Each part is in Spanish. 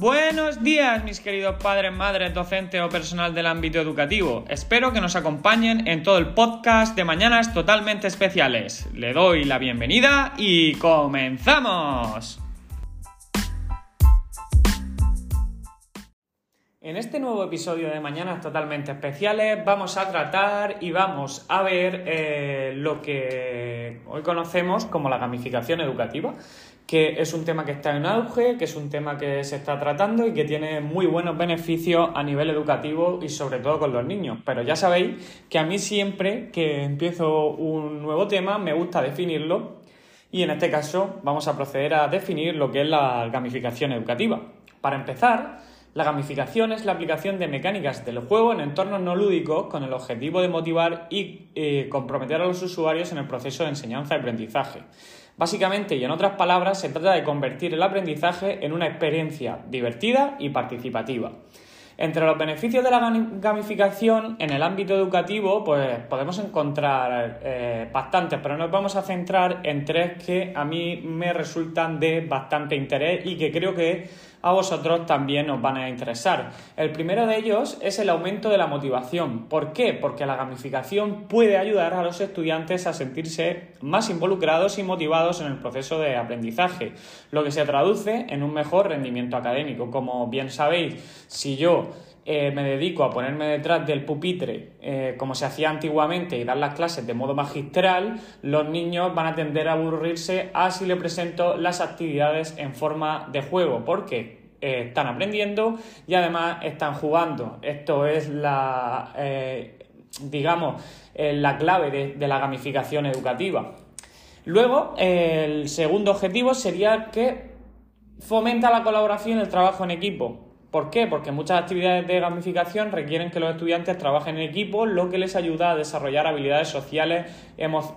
Buenos días, mis queridos padres, madres, docentes o personal del ámbito educativo. Espero que nos acompañen en todo el podcast de Mañanas Totalmente Especiales. Le doy la bienvenida y comenzamos. En este nuevo episodio de Mañanas Totalmente Especiales vamos a tratar y vamos a ver eh, lo que hoy conocemos como la gamificación educativa que es un tema que está en auge, que es un tema que se está tratando y que tiene muy buenos beneficios a nivel educativo y sobre todo con los niños. Pero ya sabéis que a mí siempre que empiezo un nuevo tema me gusta definirlo y en este caso vamos a proceder a definir lo que es la gamificación educativa. Para empezar, la gamificación es la aplicación de mecánicas del juego en entornos no lúdicos con el objetivo de motivar y eh, comprometer a los usuarios en el proceso de enseñanza y aprendizaje. Básicamente, y en otras palabras, se trata de convertir el aprendizaje en una experiencia divertida y participativa. Entre los beneficios de la gamificación en el ámbito educativo, pues podemos encontrar eh, bastantes, pero nos vamos a centrar en tres que a mí me resultan de bastante interés y que creo que a vosotros también os van a interesar. El primero de ellos es el aumento de la motivación. ¿Por qué? Porque la gamificación puede ayudar a los estudiantes a sentirse más involucrados y motivados en el proceso de aprendizaje, lo que se traduce en un mejor rendimiento académico. Como bien sabéis, si yo eh, me dedico a ponerme detrás del pupitre eh, como se hacía antiguamente y dar las clases de modo magistral, los niños van a tender a aburrirse a si le presento las actividades en forma de juego, porque eh, están aprendiendo y además están jugando. Esto es la, digamos, la clave de, de la gamificación educativa. Luego, el segundo objetivo sería que fomenta la colaboración y el trabajo en equipo. ¿Por qué? Porque muchas actividades de gamificación requieren que los estudiantes trabajen en equipo, lo que les ayuda a desarrollar habilidades sociales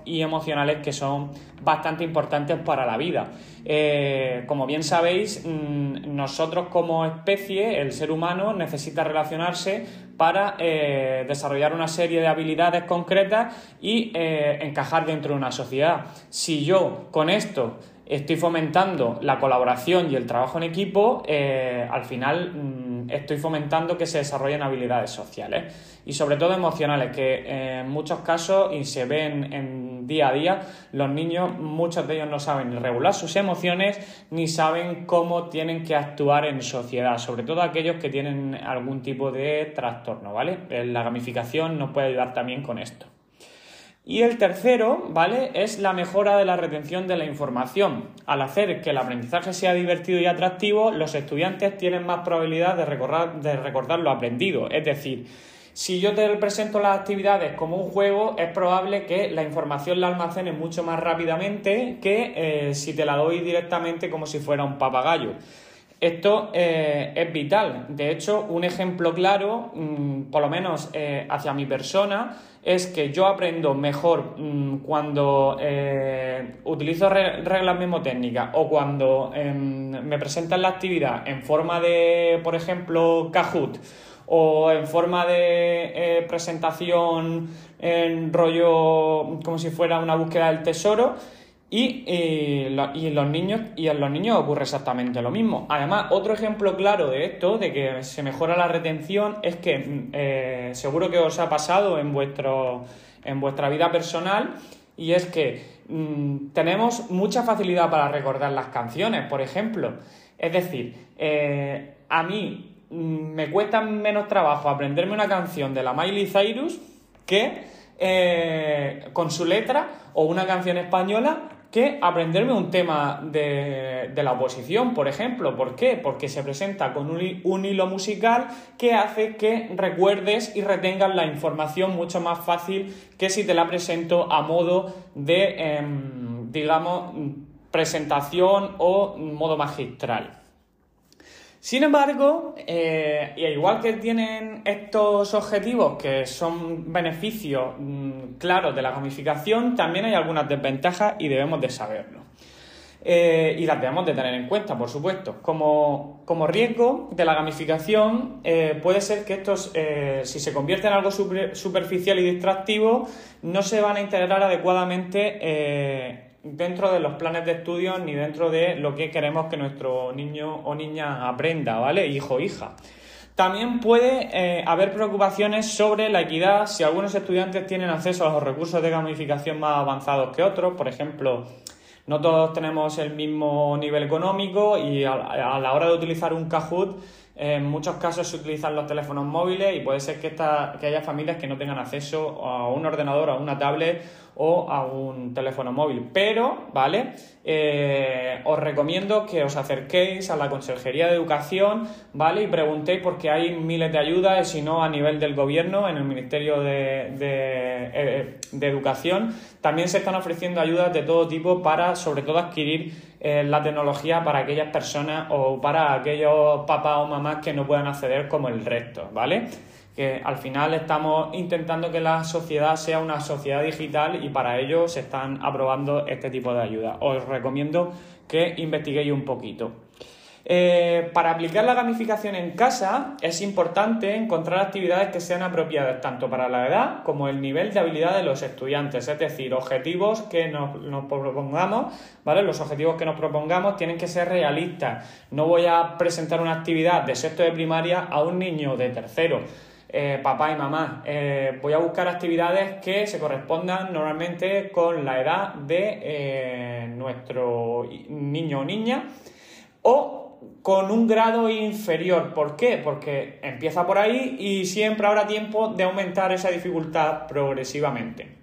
y emocionales que son bastante importantes para la vida. Eh, como bien sabéis, mm, nosotros como especie, el ser humano, necesita relacionarse para eh, desarrollar una serie de habilidades concretas y eh, encajar dentro de una sociedad. Si yo con esto estoy fomentando la colaboración y el trabajo en equipo, eh, al final mm, estoy fomentando que se desarrollen habilidades sociales y sobre todo emocionales, que en muchos casos, y se ven en día a día, los niños, muchos de ellos no saben regular sus emociones ni saben cómo tienen que actuar en sociedad, sobre todo aquellos que tienen algún tipo de trastorno, ¿vale? Eh, la gamificación nos puede ayudar también con esto. Y el tercero, ¿vale? Es la mejora de la retención de la información. Al hacer que el aprendizaje sea divertido y atractivo, los estudiantes tienen más probabilidad de recordar, de recordar lo aprendido. Es decir, si yo te presento las actividades como un juego, es probable que la información la almacene mucho más rápidamente que eh, si te la doy directamente como si fuera un papagayo. Esto eh, es vital. De hecho, un ejemplo claro, mm, por lo menos eh, hacia mi persona, es que yo aprendo mejor mm, cuando eh, utilizo reglas memotécnicas o cuando em, me presentan la actividad en forma de, por ejemplo, Kahoot o en forma de presentación en rollo como si fuera una búsqueda del tesoro y, eh, los niños, y en los niños ocurre exactamente lo mismo. Además, otro ejemplo claro de esto, de que se mejora la retención, es que mm, eh, seguro que os ha pasado en, vuestro, en vuestra vida personal, y es que mm, tenemos mucha facilidad para recordar las canciones, por ejemplo. Es decir, eh, a mí mm, me cuesta menos trabajo aprenderme una canción de la Miley Cyrus que con su letra o una canción española que aprenderme un tema de, la oposición, por ejemplo. ¿Por qué? Porque se presenta con un, hilo musical que hace que recuerdes y retengas la información mucho más fácil que si te la presento a modo de, em, digamos, presentación o modo magistral. Sin embargo, eh, y igual que tienen estos objetivos que son beneficios mm, claros de la gamificación, también hay algunas desventajas y debemos de saberlo. Eh, y las debemos de tener en cuenta, por supuesto. Como, riesgo de la gamificación, eh, puede ser que estos, si se convierte en algo superficial y distractivo, no se van a integrar adecuadamente dentro de los planes de estudio ni dentro de lo que queremos que nuestro niño o niña aprenda, ¿vale? Hijo o hija. También puede eh, haber preocupaciones sobre la equidad si algunos estudiantes tienen acceso a los recursos de gamificación más avanzados que otros. Por ejemplo, no todos tenemos el mismo nivel económico y a, la hora de utilizar un Kahoot, en muchos casos se utilizan los teléfonos móviles y puede ser que, que haya familias que no tengan acceso a un ordenador, a una tablet o a un teléfono móvil. Pero, ¿vale? Eh, os recomiendo que os acerquéis a la Consejería de Educación, ¿vale? Y preguntéis porque hay miles de ayudas, si no a nivel del gobierno, en el Ministerio de, eh, Educación, también se están ofreciendo ayudas de todo tipo para, sobre todo, adquirir eh, la tecnología para aquellas personas o para aquellos papás o mamás que no puedan acceder como el resto, ¿vale? Al final estamos intentando que la sociedad sea una sociedad digital y para ello se están aprobando este tipo de ayudas. Os recomiendo que investiguéis un poquito. Eh, para aplicar la gamificación en casa es importante encontrar actividades que sean apropiadas tanto para la edad como el nivel de habilidad de los estudiantes, es decir, objetivos que nos, nos, propongamos, ¿vale? Los objetivos que nos propongamos tienen que ser realistas. No voy a presentar una actividad de sexto de primaria a un niño de tercero eh, papá y mamá. Eh, voy a buscar actividades que se correspondan normalmente con la edad de eh, nuestro niño o niña o con un grado inferior. ¿Por qué? Porque empieza por ahí y siempre habrá tiempo de aumentar esa dificultad progresivamente.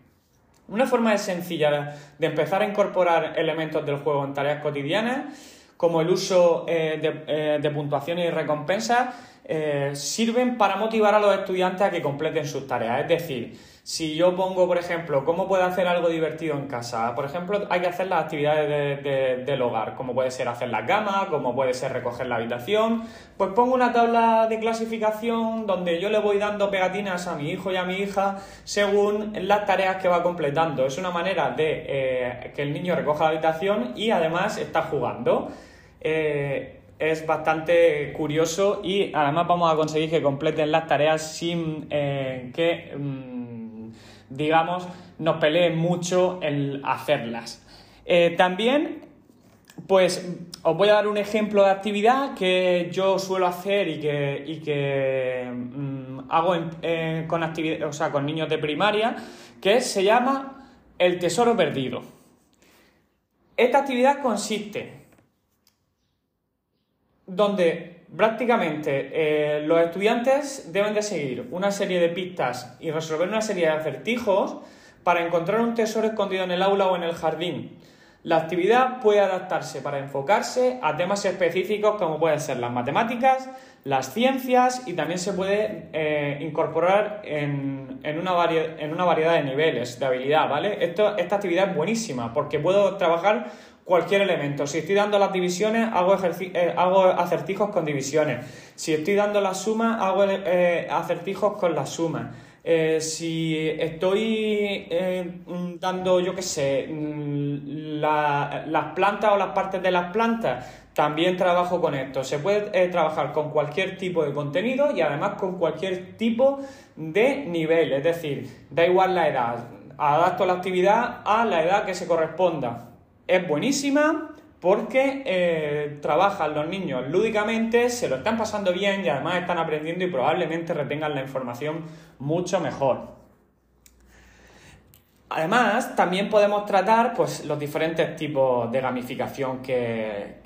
Una forma sencilla de empezar a incorporar elementos del juego en tareas cotidianas como el uso de, de puntuaciones y recompensas eh, sirven para motivar a los estudiantes a que completen sus tareas. Es decir, si yo pongo, por ejemplo, cómo puedo hacer algo divertido en casa, por ejemplo, hay que hacer las actividades del hogar, como puede ser hacer la cama, como puede ser recoger la habitación, pues pongo una tabla de clasificación donde yo le voy dando pegatinas a mi hijo y a mi hija según las tareas que va completando. Es una manera de eh, que el niño recoja la habitación y además está jugando. Eh, es bastante curioso y además vamos a conseguir que completen las tareas sin eh, que, mm, digamos, nos peleen mucho el hacerlas. Eh, también, pues os voy a dar un ejemplo de actividad que yo suelo hacer y que, que mm, hago con, o sea, con niños de primaria, que se llama el tesoro perdido. Esta actividad consiste donde prácticamente eh, los estudiantes deben de seguir una serie de pistas y resolver una serie de acertijos para encontrar un tesoro escondido en el aula o en el jardín. La actividad puede adaptarse para enfocarse a temas específicos como pueden ser las matemáticas, las ciencias y también se puede eh, incorporar en, una en, una variedad de niveles de habilidad, ¿vale? esta actividad es buenísima porque puedo trabajar cualquier elemento. Si estoy dando las divisiones, hago, eh, hago acertijos con divisiones. Si estoy dando las sumas, hago eh, acertijos con las sumas. Eh, si estoy mm, dando, yo qué sé, mm, las plantas o las partes de las plantas, también trabajo con esto. Se puede trabajar con cualquier tipo de contenido y además con cualquier tipo de nivel. Es decir, da igual la edad. Adapto la actividad a la edad que se corresponda es buenísima porque eh, trabajan los niños lúdicamente, se lo están pasando bien y además están aprendiendo y probablemente retengan la información mucho mejor. Además, también podemos tratar pues, los diferentes tipos de gamificación que,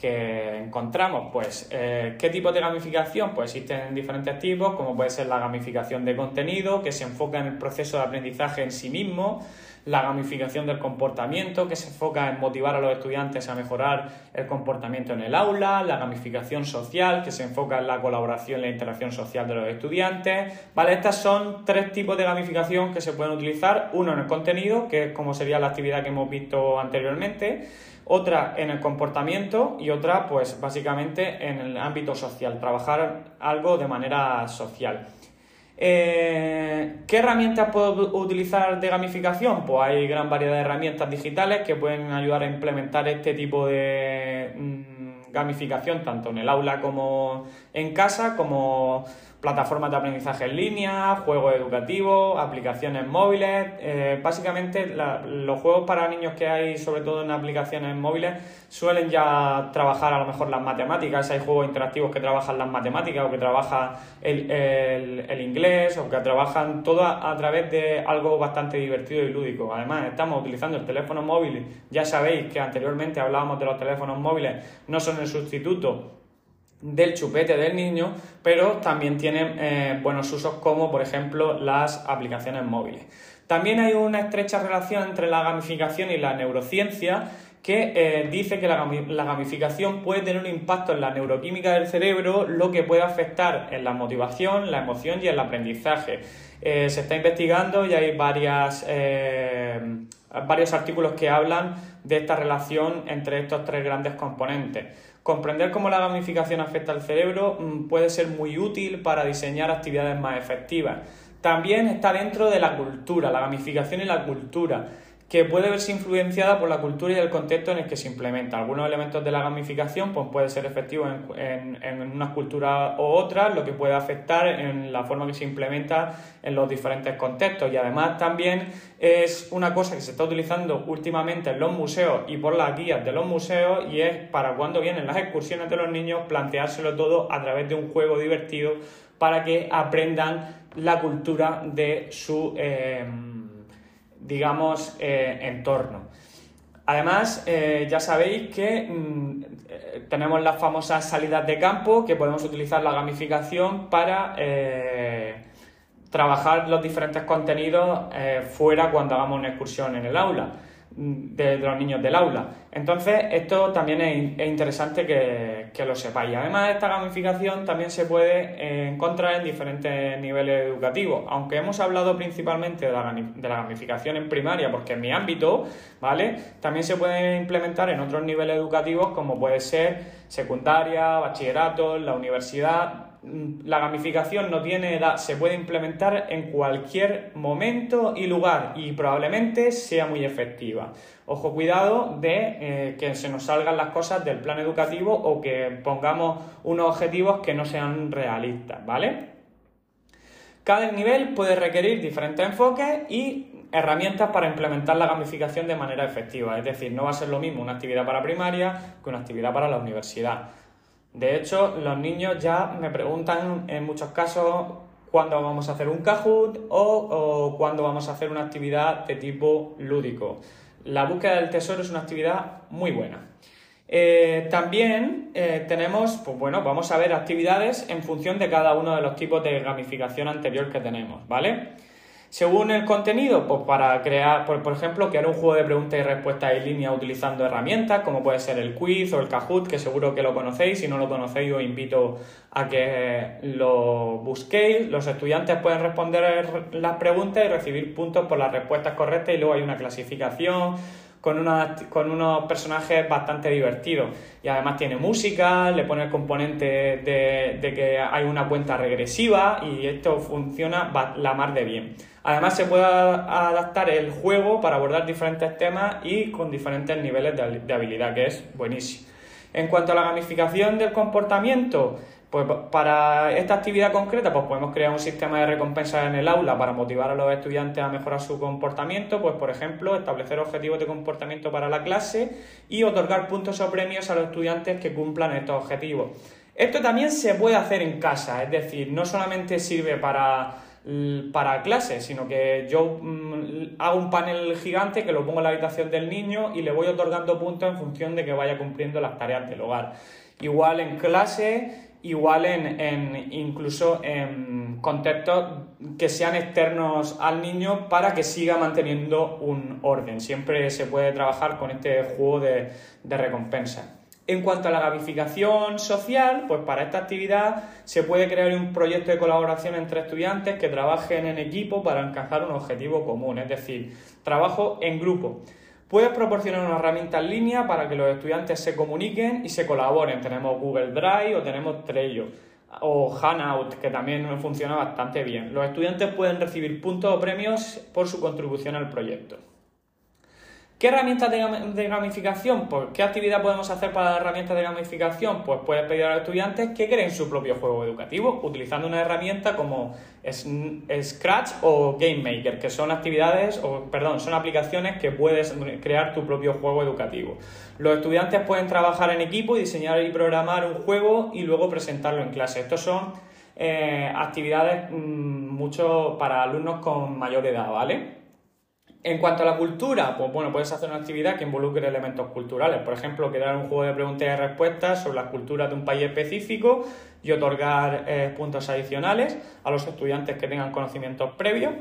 encontramos. Pues, eh, ¿Qué tipo de gamificación? Pues existen diferentes tipos, como puede ser la gamificación de contenido, que se enfoca en el proceso de aprendizaje en sí mismo, la gamificación del comportamiento, que se enfoca en motivar a los estudiantes a mejorar el comportamiento en el aula, la gamificación social, que se enfoca en la colaboración y la interacción social de los estudiantes. Vale, estas son tres tipos de gamificación que se pueden utilizar, uno en el contenido, que es como sería la actividad que hemos visto anteriormente, otra en el comportamiento y otra pues básicamente en el ámbito social, trabajar algo de manera social. Eh, ¿Qué herramientas puedo utilizar de gamificación? Pues hay gran variedad de herramientas digitales que pueden ayudar a implementar este tipo de mm, gamificación tanto en el aula como en casa como plataformas de aprendizaje en línea, juegos educativos, aplicaciones móviles. Eh, básicamente los juegos para niños que hay, sobre todo en aplicaciones móviles, suelen ya trabajar a lo mejor las matemáticas. Hay juegos interactivos que trabajan las matemáticas o que trabajan el, inglés o que trabajan todo a, través de algo bastante divertido y lúdico. Además, estamos utilizando el teléfono móvil. Ya sabéis que anteriormente hablábamos de los teléfonos móviles, no son el sustituto del chupete del niño, pero también tienen eh, buenos usos como por ejemplo las aplicaciones móviles. También hay una estrecha relación entre la gamificación y la neurociencia que eh, dice que la, gamificación puede tener un impacto en la neuroquímica del cerebro, lo que puede afectar en la motivación, la emoción y el aprendizaje. Eh, se está investigando y hay varios artículos que hablan de esta relación entre estos tres grandes componentes. Comprender cómo la gamificación afecta al cerebro mm, puede ser muy útil para diseñar actividades más efectivas. También está dentro de la cultura, la gamificación y la cultura que puede verse influenciada por la cultura y el contexto en el que se implementa. Algunos elementos de la gamificación pues, pueden ser efectivos en, en, una cultura u otra, lo que puede afectar en la forma que se implementa en los diferentes contextos. Y además también es una cosa que se está utilizando últimamente en los museos y por las guías de los museos y es para cuando vienen las excursiones de los niños planteárselo todo a través de un juego divertido para que aprendan la cultura de su... Eh, digamos, eh, entorno. Además, eh, ya sabéis que mm, eh, tenemos las famosas salidas de campo, que podemos utilizar la gamificación para trabajar los diferentes contenidos fuera cuando hagamos una excursión en el aula de, los niños del aula. Entonces, esto también es, interesante que, lo sepáis. Además, esta gamificación también se puede encontrar en diferentes niveles educativos. Aunque hemos hablado principalmente de la, de la gamificación en primaria, porque en mi ámbito, ¿vale? También se puede implementar en otros niveles educativos, como puede ser secundaria, bachillerato, la universidad la gamificación no tiene edad, se puede implementar en cualquier momento y lugar y probablemente sea muy efectiva. Ojo, cuidado de eh, que se nos salgan las cosas del plan educativo o que pongamos unos objetivos que no sean realistas, ¿vale? Cada nivel puede requerir diferentes enfoques y herramientas para implementar la gamificación de manera efectiva. Es decir, no va a ser lo mismo una actividad para primaria que una actividad para la universidad. De hecho, los niños ya me preguntan en muchos casos cuándo vamos a hacer un Kahoot o, cuándo vamos a hacer una actividad de tipo lúdico. La búsqueda del tesoro es una actividad muy buena. Eh, también eh, tenemos, pues bueno, vamos a ver actividades en función de cada uno de los tipos de gamificación anterior que tenemos, ¿vale? Según el contenido, pues para crear, por, por ejemplo, crear un juego de preguntas y respuestas en línea utilizando herramientas como puede ser el quiz o el Kahoot, que seguro que lo conocéis. Si no lo conocéis, os invito a que lo busquéis. Los estudiantes pueden responder las preguntas y recibir puntos por las respuestas correctas y luego hay una clasificación con, con unos personajes bastante divertidos. Y además tiene música, le pone el componente de, de que hay una cuenta regresiva y esto funciona la mar de bien. Además se puede adaptar el juego para abordar diferentes temas y con diferentes niveles de habilidad, que es buenísimo. En cuanto a la gamificación del comportamiento, pues para esta actividad concreta, pues podemos crear un sistema de recompensas en el aula para motivar a los estudiantes a mejorar su comportamiento, pues por ejemplo, establecer objetivos de comportamiento para la clase y otorgar puntos o premios a los estudiantes que cumplan estos objetivos. Esto también se puede hacer en casa, es decir, no solamente sirve para para clases, sino que yo mm, hago un panel gigante que lo pongo en la habitación del niño y le voy otorgando puntos en función de que vaya cumpliendo las tareas del hogar. Igual en clase, igual en, incluso en contextos que sean externos al niño para que siga manteniendo un orden. Siempre se puede trabajar con este juego de, de recompensa. En cuanto a la gamificación social, pues para esta actividad se puede crear un proyecto de colaboración entre estudiantes que trabajen en equipo para alcanzar un objetivo común, es decir, trabajo en grupo. Puedes proporcionar una herramienta en línea para que los estudiantes se comuniquen y se colaboren. Tenemos Google Drive o tenemos Trello o Hanout, que también funciona bastante bien. Los estudiantes pueden recibir puntos o premios por su contribución al proyecto. ¿Qué herramientas de, gamificación? Pues, ¿Qué actividad podemos hacer para las herramientas de gamificación? Pues puedes pedir a los estudiantes que creen su propio juego educativo utilizando una herramienta como Scratch o Game Maker, que son actividades, o perdón, son aplicaciones que puedes crear tu propio juego educativo. Los estudiantes pueden trabajar en equipo y diseñar y programar un juego y luego presentarlo en clase. Estos son eh, actividades mm, mucho para alumnos con mayor edad, ¿vale? En cuanto a la cultura, pues bueno, puedes hacer una actividad que involucre elementos culturales. Por ejemplo, crear un juego de preguntas y respuestas sobre las culturas de un país específico y otorgar eh, puntos adicionales a los estudiantes que tengan conocimientos previos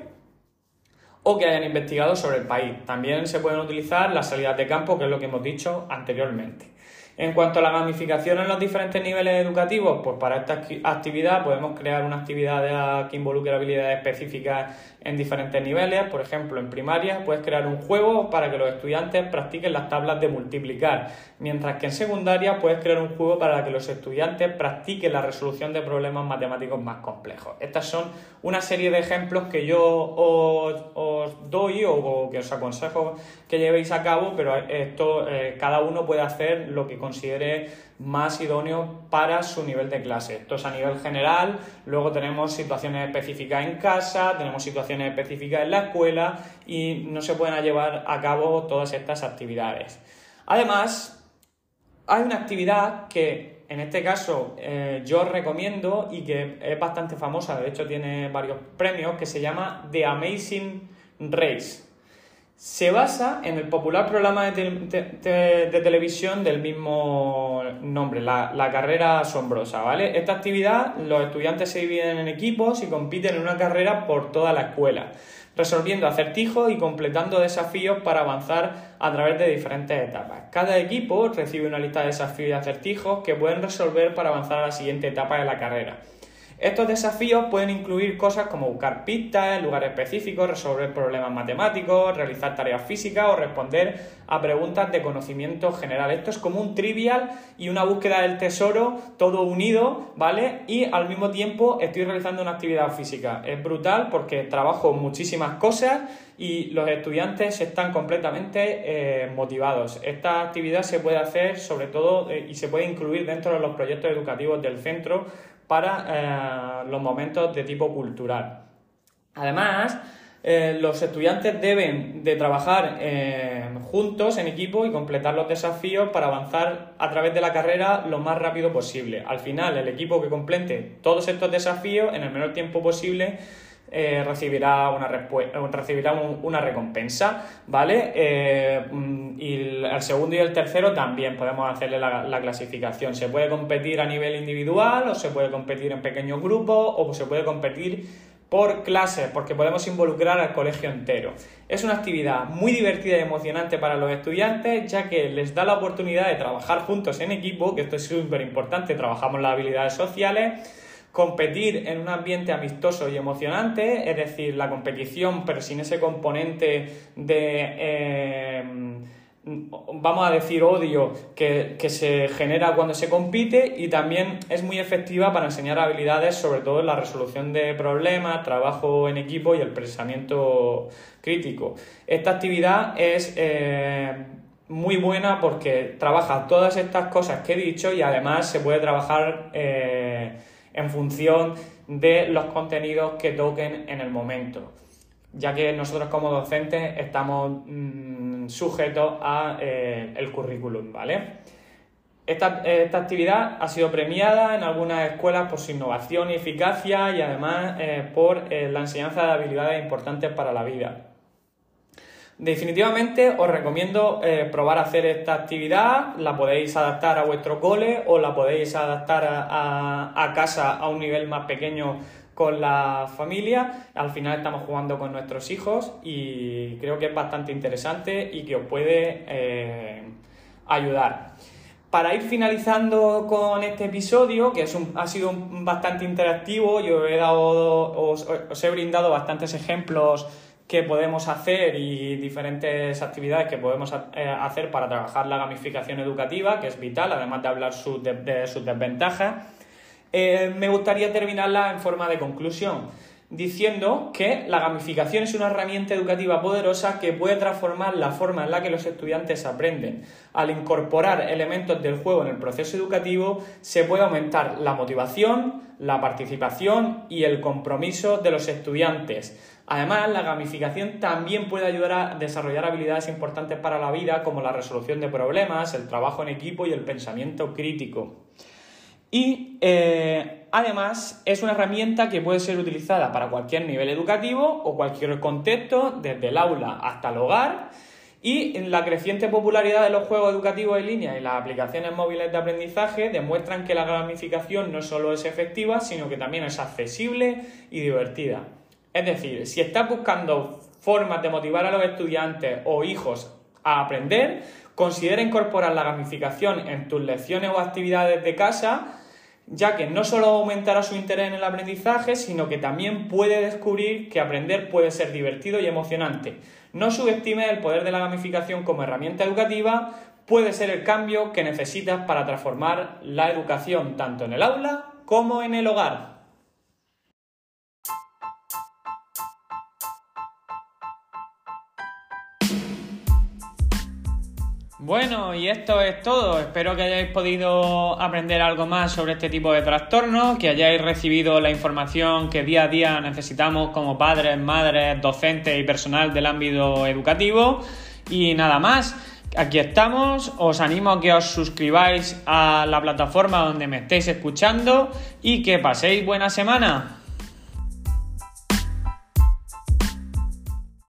o que hayan investigado sobre el país. También se pueden utilizar las salidas de campo, que es lo que hemos dicho anteriormente. En cuanto a la gamificación en los diferentes niveles educativos, pues para esta actividad podemos crear una actividad que involucre habilidades específicas en diferentes niveles. Por ejemplo, en primaria puedes crear un juego para que los estudiantes practiquen las tablas de multiplicar, mientras que en secundaria puedes crear un juego para que los estudiantes practiquen la resolución de problemas matemáticos más complejos. Estas son una serie de ejemplos que yo os, doy o, que os aconsejo que llevéis a cabo, pero esto eh, cada uno puede hacer lo que considere más idóneo para su nivel de clase. Esto es a nivel general, luego tenemos situaciones específicas en casa, tenemos situaciones específicas en la escuela y no se pueden llevar a cabo todas estas actividades. Además, hay una actividad que en este caso eh, yo recomiendo y que es bastante famosa, de hecho tiene varios premios, que se llama The Amazing Race se basa en el popular programa de, televisión del mismo nombre, la, la, carrera asombrosa, ¿vale? Esta actividad, los estudiantes se dividen en equipos y compiten en una carrera por toda la escuela, resolviendo acertijos y completando desafíos para avanzar a través de diferentes etapas. Cada equipo recibe una lista de desafíos y acertijos que pueden resolver para avanzar a la siguiente etapa de la carrera. Estos desafíos pueden incluir cosas como buscar pistas en lugares específicos, resolver problemas matemáticos, realizar tareas físicas o responder a preguntas de conocimiento general. Esto es como un trivial y una búsqueda del tesoro todo unido, ¿vale? Y al mismo tiempo estoy realizando una actividad física. Es brutal porque trabajo muchísimas cosas y los estudiantes están completamente eh, motivados. Esta actividad se puede hacer sobre todo eh, y se puede incluir dentro de los proyectos educativos del centro para eh, los momentos de tipo cultural. Además, eh, los estudiantes deben de trabajar eh, juntos en equipo y completar los desafíos para avanzar a través de la carrera lo más rápido posible. Al final, el equipo que complete todos estos desafíos en el menor tiempo posible eh, recibirá, una, recibirá una recompensa, ¿vale? Eh, mm, y el segundo y el tercero también podemos hacerle la, clasificación. Se puede competir a nivel individual o se puede competir en pequeños grupos o se puede competir por clases, porque podemos involucrar al colegio entero. Es una actividad muy divertida y emocionante para los estudiantes, ya que les da la oportunidad de trabajar juntos en equipo, que esto es súper importante, trabajamos las habilidades sociales, competir en un ambiente amistoso y emocionante, es decir, la competición, pero sin ese componente de, eh, vamos a decir, odio que, se genera cuando se compite y también es muy efectiva para enseñar habilidades, sobre todo en la resolución de problemas, trabajo en equipo y el pensamiento crítico. Esta actividad es... Eh, muy buena porque trabaja todas estas cosas que he dicho y además se puede trabajar eh, en función de los contenidos que toquen en el momento, ya que nosotros como docentes estamos mm, sujetos a eh, el currículum, ¿vale? Esta, actividad ha sido premiada en algunas escuelas por su innovación y eficacia y además eh, por eh, la enseñanza de habilidades importantes para la vida. Definitivamente os recomiendo eh, probar a hacer esta actividad, la podéis adaptar a vuestro cole o la podéis adaptar a, casa a un nivel más pequeño con la familia. Al final estamos jugando con nuestros hijos y creo que es bastante interesante y que os puede eh, ayudar. Para ir finalizando con este episodio, que es ha sido bastante interactivo, yo he dado, os he brindado bastantes ejemplos que podemos hacer y diferentes actividades que podemos eh, hacer para trabajar la gamificación educativa, que es vital, además de hablar de, sus desventajas. Eh, me gustaría terminarla en forma de conclusión. diciendo que la gamificación es una herramienta educativa poderosa que puede transformar la forma en la que los estudiantes aprenden. Al incorporar elementos del juego en el proceso educativo, se puede aumentar la motivación, la participación y el compromiso de los estudiantes. Además, la gamificación también puede ayudar a desarrollar habilidades importantes para la vida como la resolución de problemas, el trabajo en equipo y el pensamiento crítico. Y eh, además es una herramienta que puede ser utilizada para cualquier nivel educativo o cualquier contexto, desde el aula hasta el hogar. Y la creciente popularidad de los juegos educativos en línea y las aplicaciones móviles de aprendizaje demuestran que la gamificación no solo es efectiva, sino que también es accesible y divertida. Es decir, si estás buscando formas de motivar a los estudiantes o hijos a aprender, considera incorporar la gamificación en tus lecciones o actividades de casa ya que no solo aumentará su interés en el aprendizaje, sino que también puede descubrir que aprender puede ser divertido y emocionante. No subestime el poder de la gamificación como herramienta educativa, puede ser el cambio que necesitas para transformar la educación tanto en el aula como en el hogar. Bueno, y esto es todo. Espero que hayáis podido aprender algo más sobre este tipo de trastornos, que hayáis recibido la información que día a día necesitamos como padres, madres, docentes y personal del ámbito educativo. Y nada más. Aquí estamos, os animo a que os suscribáis a la plataforma donde me estéis escuchando y que paséis buena semana.